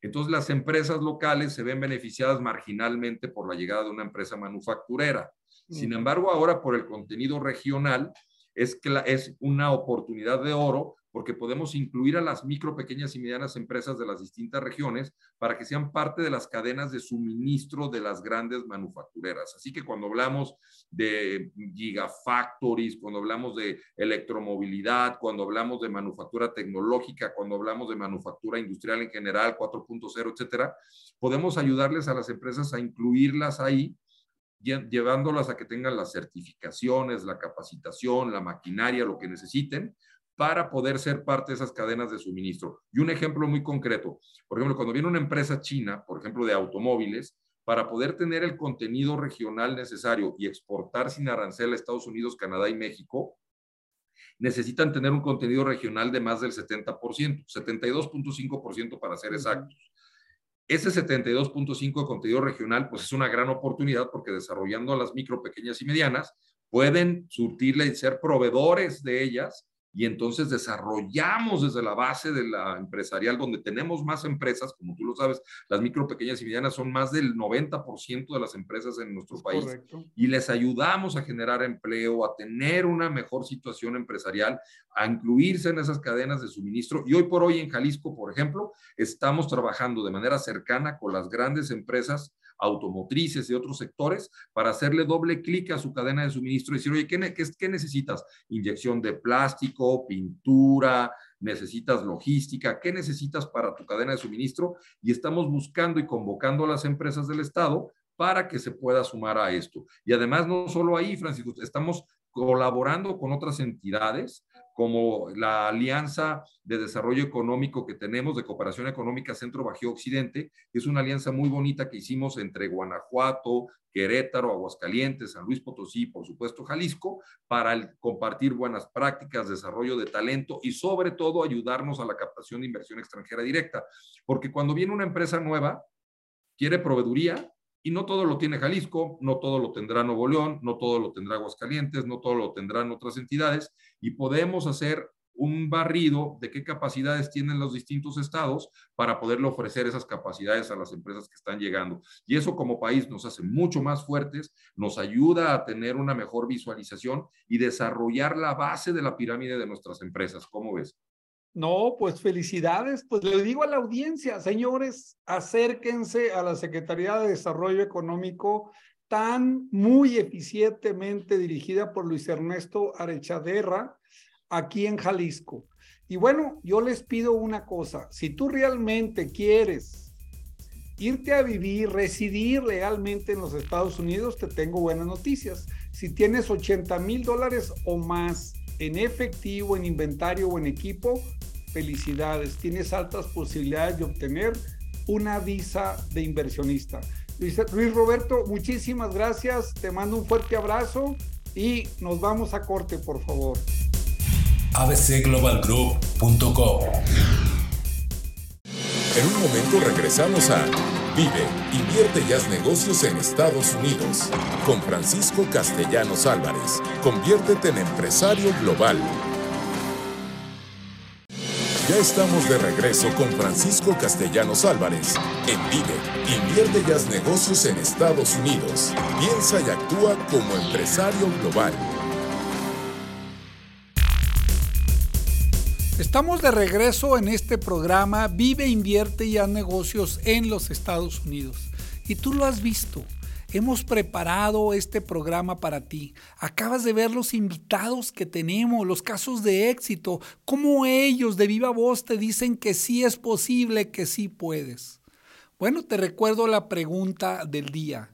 Entonces, las empresas locales se ven beneficiadas marginalmente por la llegada de una empresa manufacturera. Sin embargo, ahora por el contenido regional, es, es una oportunidad de oro porque podemos incluir a las micro, pequeñas y medianas empresas de las distintas regiones para que sean parte de las cadenas de suministro de las grandes manufactureras. Así que cuando hablamos de gigafactories, cuando hablamos de electromovilidad, cuando hablamos de manufactura tecnológica, cuando hablamos de manufactura industrial en general, 4.0, etcétera, podemos ayudarles a las empresas a incluirlas ahí llevándolas a que tengan las certificaciones, la capacitación, la maquinaria, lo que necesiten para poder ser parte de esas cadenas de suministro. Y un ejemplo muy concreto, por ejemplo, cuando viene una empresa china, por ejemplo, de automóviles, para poder tener el contenido regional necesario y exportar sin arancel a Estados Unidos, Canadá y México, necesitan tener un contenido regional de más del 70%, 72.5% para ser exactos. Ese 72.5 de contenido regional, pues es una gran oportunidad porque desarrollando a las micro, pequeñas y medianas, pueden surtirle y ser proveedores de ellas y entonces desarrollamos desde la base de la empresarial, donde tenemos más empresas, como tú lo sabes, las micro, pequeñas y medianas son más del 90% de las empresas en nuestro país, y les ayudamos a generar empleo, a tener una mejor situación empresarial, a incluirse en esas cadenas de suministro. Y hoy por hoy en Jalisco, por ejemplo, estamos trabajando de manera cercana con las grandes empresas automotrices y otros sectores para hacerle doble clic a su cadena de suministro y decir, oye, ¿qué, qué, necesitas? Inyección de plástico, pintura, necesitas logística, ¿qué necesitas para tu cadena de suministro? Y estamos buscando y convocando a las empresas del Estado para que se pueda sumar a esto. Y además, no solo ahí, Francisco, estamos colaborando con otras entidades como la Alianza de Desarrollo Económico que tenemos de Cooperación Económica Centro Bajío Occidente, es una alianza muy bonita que hicimos entre Guanajuato, Querétaro, Aguascalientes, San Luis Potosí por supuesto Jalisco, para compartir buenas prácticas, desarrollo de talento y sobre todo ayudarnos a la captación de inversión extranjera directa. Porque cuando viene una empresa nueva, quiere proveeduría, y no todo lo tiene Jalisco, no todo lo tendrá Nuevo León, no todo lo tendrá Aguascalientes, no todo lo tendrán otras entidades y podemos hacer un barrido de qué capacidades tienen los distintos estados para poderle ofrecer esas capacidades a las empresas que están llegando. Y eso como país nos hace mucho más fuertes, nos ayuda a tener una mejor visualización y desarrollar la base de la pirámide de nuestras empresas. ¿Cómo ves? No, pues felicidades. Pues le digo a la audiencia, señores, acérquense a la Secretaría de Desarrollo Económico tan muy eficientemente dirigida por Luis Ernesto Arechaderra aquí en Jalisco. Y bueno, yo les pido una cosa, si tú realmente quieres irte a vivir, residir legalmente en los Estados Unidos, te tengo buenas noticias. Si tienes 80 mil dólares o más en efectivo, en inventario o en equipo, felicidades, tienes altas posibilidades de obtener una visa de inversionista. Luis, Roberto, muchísimas gracias, te mando un fuerte abrazo y nos vamos a corte, por favor abcglobalgroup.com. En un momento regresamos a Vive, invierte y haz negocios en Estados Unidos con Francisco Castellanos Álvarez. Conviértete en empresario global. Ya estamos de regreso con Francisco Castellanos Álvarez en Vive, invierte y haz negocios en Estados Unidos. Piensa y actúa como empresario global. Estamos de regreso en este programa Vive, invierte y haz negocios en los Estados Unidos. Y tú lo has visto. Hemos preparado este programa para ti. Acabas de ver los invitados que tenemos, los casos de éxito, cómo ellos de viva voz te dicen que sí es posible, que sí puedes. Bueno, te recuerdo la pregunta del día.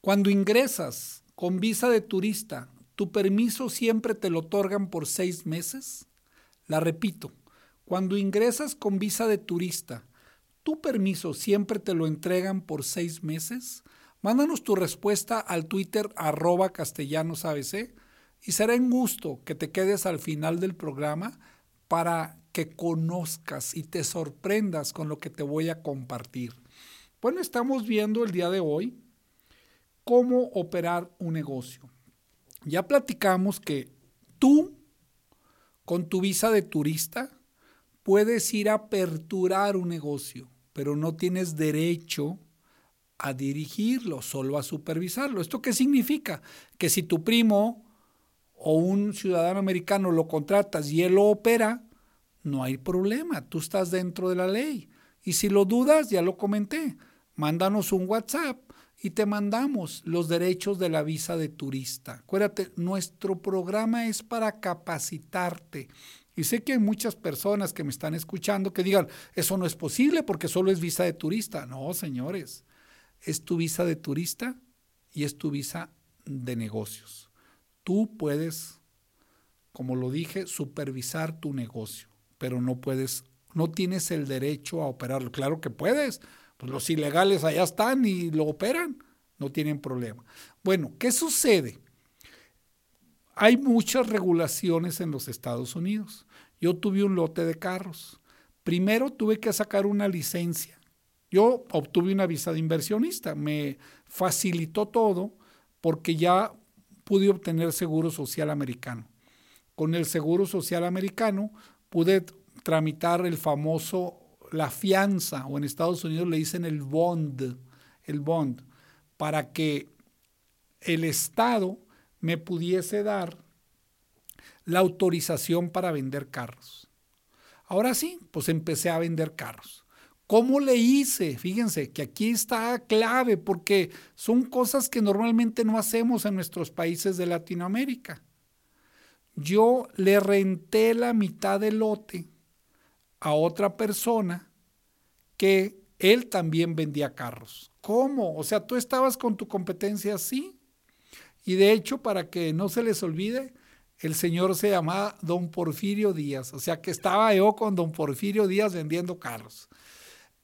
Cuando ingresas con visa de turista, ¿tu permiso siempre te lo otorgan por seis meses? La repito, cuando ingresas con visa de turista, ¿tu permiso siempre te lo entregan por seis meses? Mándanos tu respuesta al Twitter arroba castellanosabc y será un gusto que te quedes al final del programa para que conozcas y te sorprendas con lo que te voy a compartir. Bueno, estamos viendo el día de hoy cómo operar un negocio. Ya platicamos que tú con tu visa de turista puedes ir a aperturar un negocio, pero no tienes derecho a dirigirlo, solo a supervisarlo. ¿Esto qué significa? Que si tu primo o un ciudadano americano lo contratas y él lo opera, no hay problema, tú estás dentro de la ley. Y si lo dudas, ya lo comenté, mándanos un WhatsApp y te mandamos los derechos de la visa de turista. Acuérdate, nuestro programa es para capacitarte. Y sé que hay muchas personas que me están escuchando que digan, eso no es posible porque solo es visa de turista. No, señores, es tu visa de turista y es tu visa de negocios. Tú puedes, como lo dije, supervisar tu negocio, pero no puedes, no tienes el derecho a operarlo. Claro que puedes, pues los ilegales allá están y lo operan, no tienen problema. Bueno, ¿qué sucede? Hay muchas regulaciones en los Estados Unidos. Yo tuve un lote de carros. Primero tuve que sacar una licencia. Yo obtuve una visa de inversionista. Me facilitó todo porque ya pude obtener seguro social americano. Con el seguro social americano pude tramitar el famoso la fianza, o en Estados Unidos le dicen el bond, el bond, para que el Estado me pudiese dar la autorización para vender carros. Ahora sí, pues empecé a vender carros. ¿Cómo le hice? Fíjense que aquí está clave porque son cosas que normalmente no hacemos en nuestros países de Latinoamérica. Yo le renté la mitad del lote a otra persona que él también vendía carros. ¿Cómo? O sea, tú estabas con tu competencia así. Y de hecho, para que no se les olvide, el señor se llamaba don Porfirio Díaz. O sea, que estaba yo con don Porfirio Díaz vendiendo carros.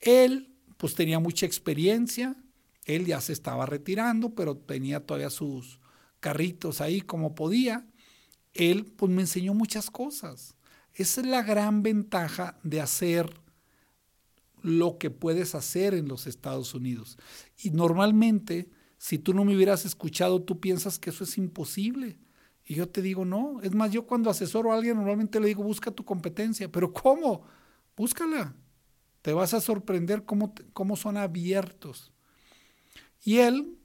Él, pues tenía mucha experiencia. Él ya se estaba retirando, pero tenía todavía sus carritos ahí como podía. Él, pues me enseñó muchas cosas. Esa es la gran ventaja de hacer lo que puedes hacer en los Estados Unidos. Y normalmente, si tú no me hubieras escuchado, tú piensas que eso es imposible. Y yo te digo, no. Es más, yo cuando asesoro a alguien normalmente le digo, busca tu competencia. Pero ¿cómo? Búscala. Te vas a sorprender cómo, cómo son abiertos. Y él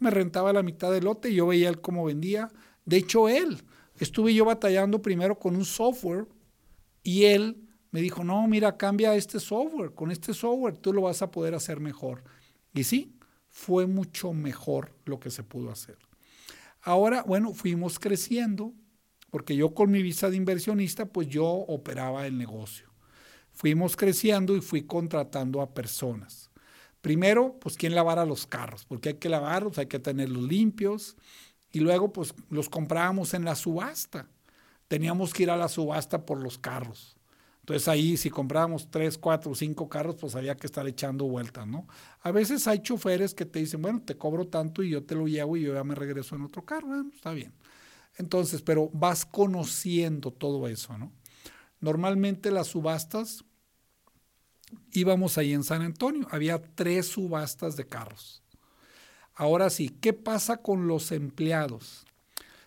me rentaba la mitad del lote yo veía él cómo vendía. De hecho, él, estuve yo batallando primero con un software y él me dijo, no, mira, cambia este software. Con este software tú lo vas a poder hacer mejor. Y sí, fue mucho mejor lo que se pudo hacer. Ahora, bueno, fuimos creciendo, porque yo con mi visa de inversionista, pues yo operaba el negocio. Fuimos creciendo y fui contratando a personas. Primero, pues quién lavara los carros, porque hay que lavarlos, hay que tenerlos limpios. Y luego, pues los comprábamos en la subasta. Teníamos que ir a la subasta por los carros. Entonces ahí si comprábamos tres, cuatro, cinco carros, pues había que estar echando vueltas, ¿no? A veces hay choferes que te dicen, bueno, te cobro tanto y yo te lo llevo y yo ya me regreso en otro carro, bueno, está bien. Entonces, pero vas conociendo todo eso, ¿no? Normalmente las subastas, íbamos ahí en San Antonio, había tres subastas de carros. Ahora sí, ¿qué pasa con los empleados?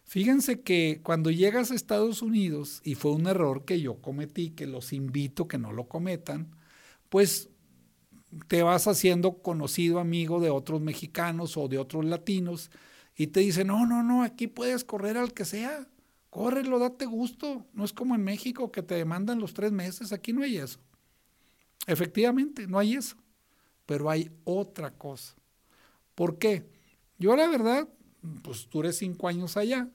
Fíjense que cuando llegas a Estados Unidos, y fue un error que yo cometí, que los invito que no lo cometan, pues te vas haciendo conocido amigo de otros mexicanos o de otros latinos y te dicen, no, no, no, aquí puedes correr al que sea, córrelo, date gusto. No es como en México que te demandan los tres meses, aquí no hay eso. Efectivamente, no hay eso, pero hay otra cosa. ¿Por qué? Yo la verdad, pues duré cinco años allá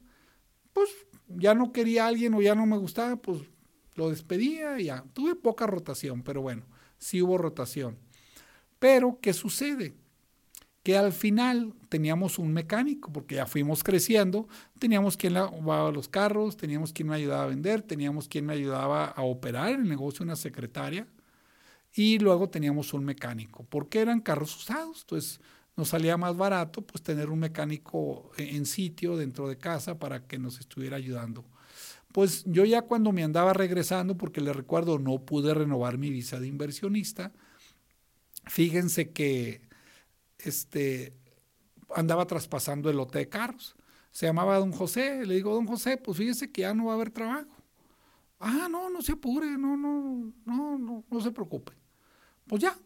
pues ya no quería a alguien o ya no me gustaba, pues lo despedía y ya. Tuve poca rotación, pero bueno, sí hubo rotación. Pero, ¿qué sucede? Que al final teníamos un mecánico, porque ya fuimos creciendo, teníamos quien lavaba los carros, teníamos quien me ayudaba a vender, teníamos quien me ayudaba a operar el negocio, una secretaria, y luego teníamos un mecánico, porque eran carros usados. Entonces, nos salía más barato pues tener un mecánico en sitio dentro de casa para que nos estuviera ayudando. Pues yo ya cuando me andaba regresando, porque le recuerdo no pude renovar mi visa de inversionista, fíjense que este, andaba traspasando el lote de carros. Se llamaba don José, le digo, don José, pues fíjese que ya no va a haber trabajo. Ah, no, no se apure, no, no, no, no, no se preocupe. Pues ya.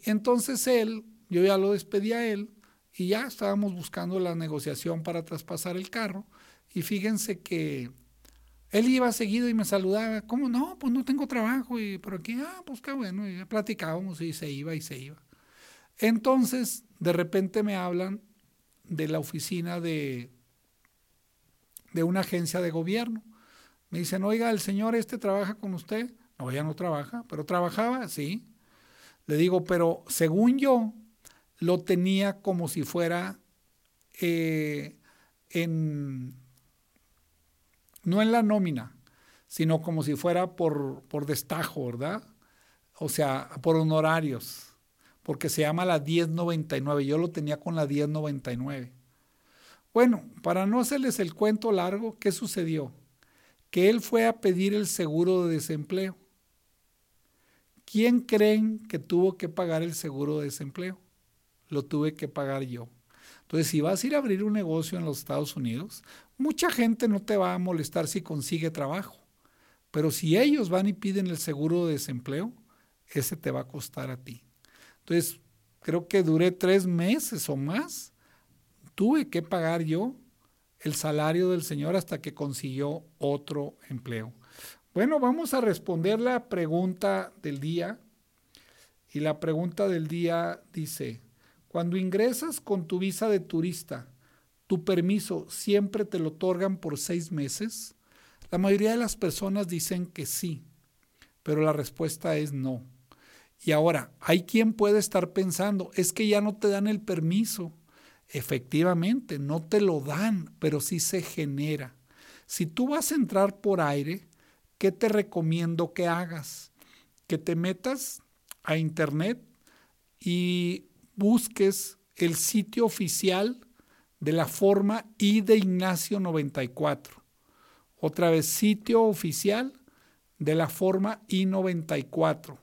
Entonces él yo ya lo despedí a él y ya estábamos buscando la negociación para traspasar el carro. Y fíjense que él iba seguido y me saludaba. ¿Cómo no? Pues no tengo trabajo. Y por aquí, ah, pues qué bueno. Y ya platicábamos y se iba y se iba. Entonces, de repente me hablan de la oficina de, de una agencia de gobierno. Me dicen, oiga, el señor este trabaja con usted. No, ya no trabaja, pero trabajaba, sí. Le digo, pero según yo, lo tenía como si fuera eh, en, no en la nómina, sino como si fuera por, por destajo, ¿verdad? O sea, por honorarios, porque se llama la 1099, yo lo tenía con la 1099. Bueno, para no hacerles el cuento largo, ¿qué sucedió? Que él fue a pedir el seguro de desempleo. ¿Quién creen que tuvo que pagar el seguro de desempleo? lo tuve que pagar yo. Entonces, si vas a ir a abrir un negocio en los Estados Unidos, mucha gente no te va a molestar si consigue trabajo. Pero si ellos van y piden el seguro de desempleo, ese te va a costar a ti. Entonces, creo que duré tres meses o más. Tuve que pagar yo el salario del señor hasta que consiguió otro empleo. Bueno, vamos a responder la pregunta del día. Y la pregunta del día dice, cuando ingresas con tu visa de turista, tu permiso siempre te lo otorgan por seis meses. La mayoría de las personas dicen que sí, pero la respuesta es no. Y ahora, hay quien puede estar pensando, es que ya no te dan el permiso. Efectivamente, no te lo dan, pero sí se genera. Si tú vas a entrar por aire, ¿qué te recomiendo que hagas? Que te metas a internet y busques el sitio oficial de la forma I de Ignacio 94. Otra vez, sitio oficial de la forma I-94.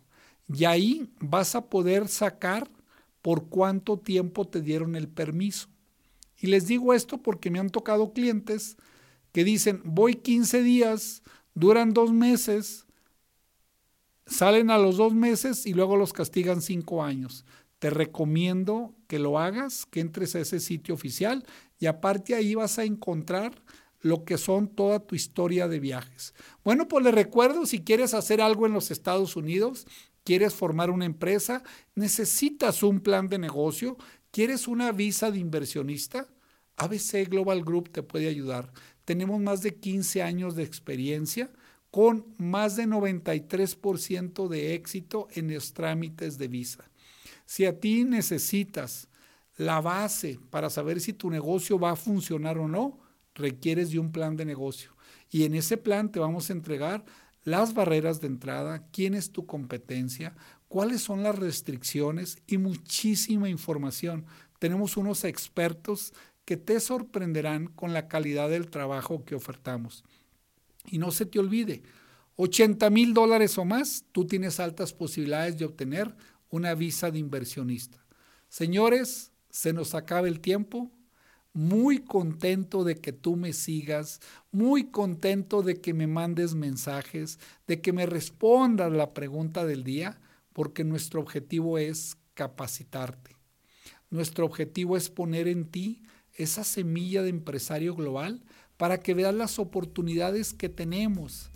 Y ahí vas a poder sacar por cuánto tiempo te dieron el permiso. Y les digo esto porque me han tocado clientes que dicen, voy 15 días, duran dos meses, salen a los dos meses y luego los castigan cinco años. Te recomiendo que lo hagas, que entres a ese sitio oficial y aparte ahí vas a encontrar lo que son toda tu historia de viajes. Bueno, pues le recuerdo, si quieres hacer algo en los Estados Unidos, quieres formar una empresa, necesitas un plan de negocio, quieres una visa de inversionista, ABC Global Group te puede ayudar. Tenemos más de 15 años de experiencia con más de 93% de éxito en los trámites de visa. Si a ti necesitas la base para saber si tu negocio va a funcionar o no, requieres de un plan de negocio. Y en ese plan te vamos a entregar las barreras de entrada, quién es tu competencia, cuáles son las restricciones y muchísima información. Tenemos unos expertos que te sorprenderán con la calidad del trabajo que ofertamos. Y no se te olvide, 80 mil dólares o más, tú tienes altas posibilidades de obtener una visa de inversionista. Señores, se nos acaba el tiempo muy contento de que tú me sigas, muy contento de que me mandes mensajes, de que me respondas la pregunta del día, porque nuestro objetivo es capacitarte. Nuestro objetivo es poner en ti esa semilla de empresario global para que veas las oportunidades que tenemos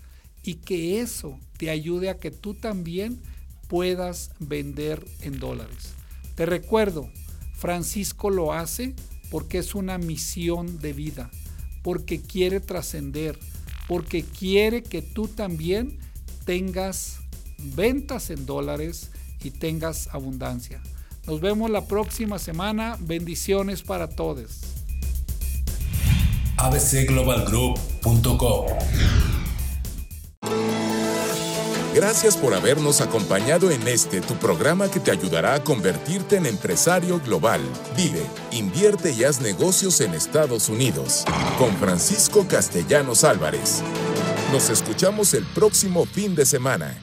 y que eso te ayude a que tú también puedas vender en dólares. Te recuerdo, Francisco lo hace porque es una misión de vida, porque quiere trascender, porque quiere que tú también tengas ventas en dólares y tengas abundancia. Nos vemos la próxima semana. Bendiciones para todos. abcglobalgroup.com Gracias por habernos acompañado en este tu programa que te ayudará a convertirte en empresario global. Vive, invierte y haz negocios en Estados Unidos. Con Francisco Castellanos Álvarez. Nos escuchamos el próximo fin de semana.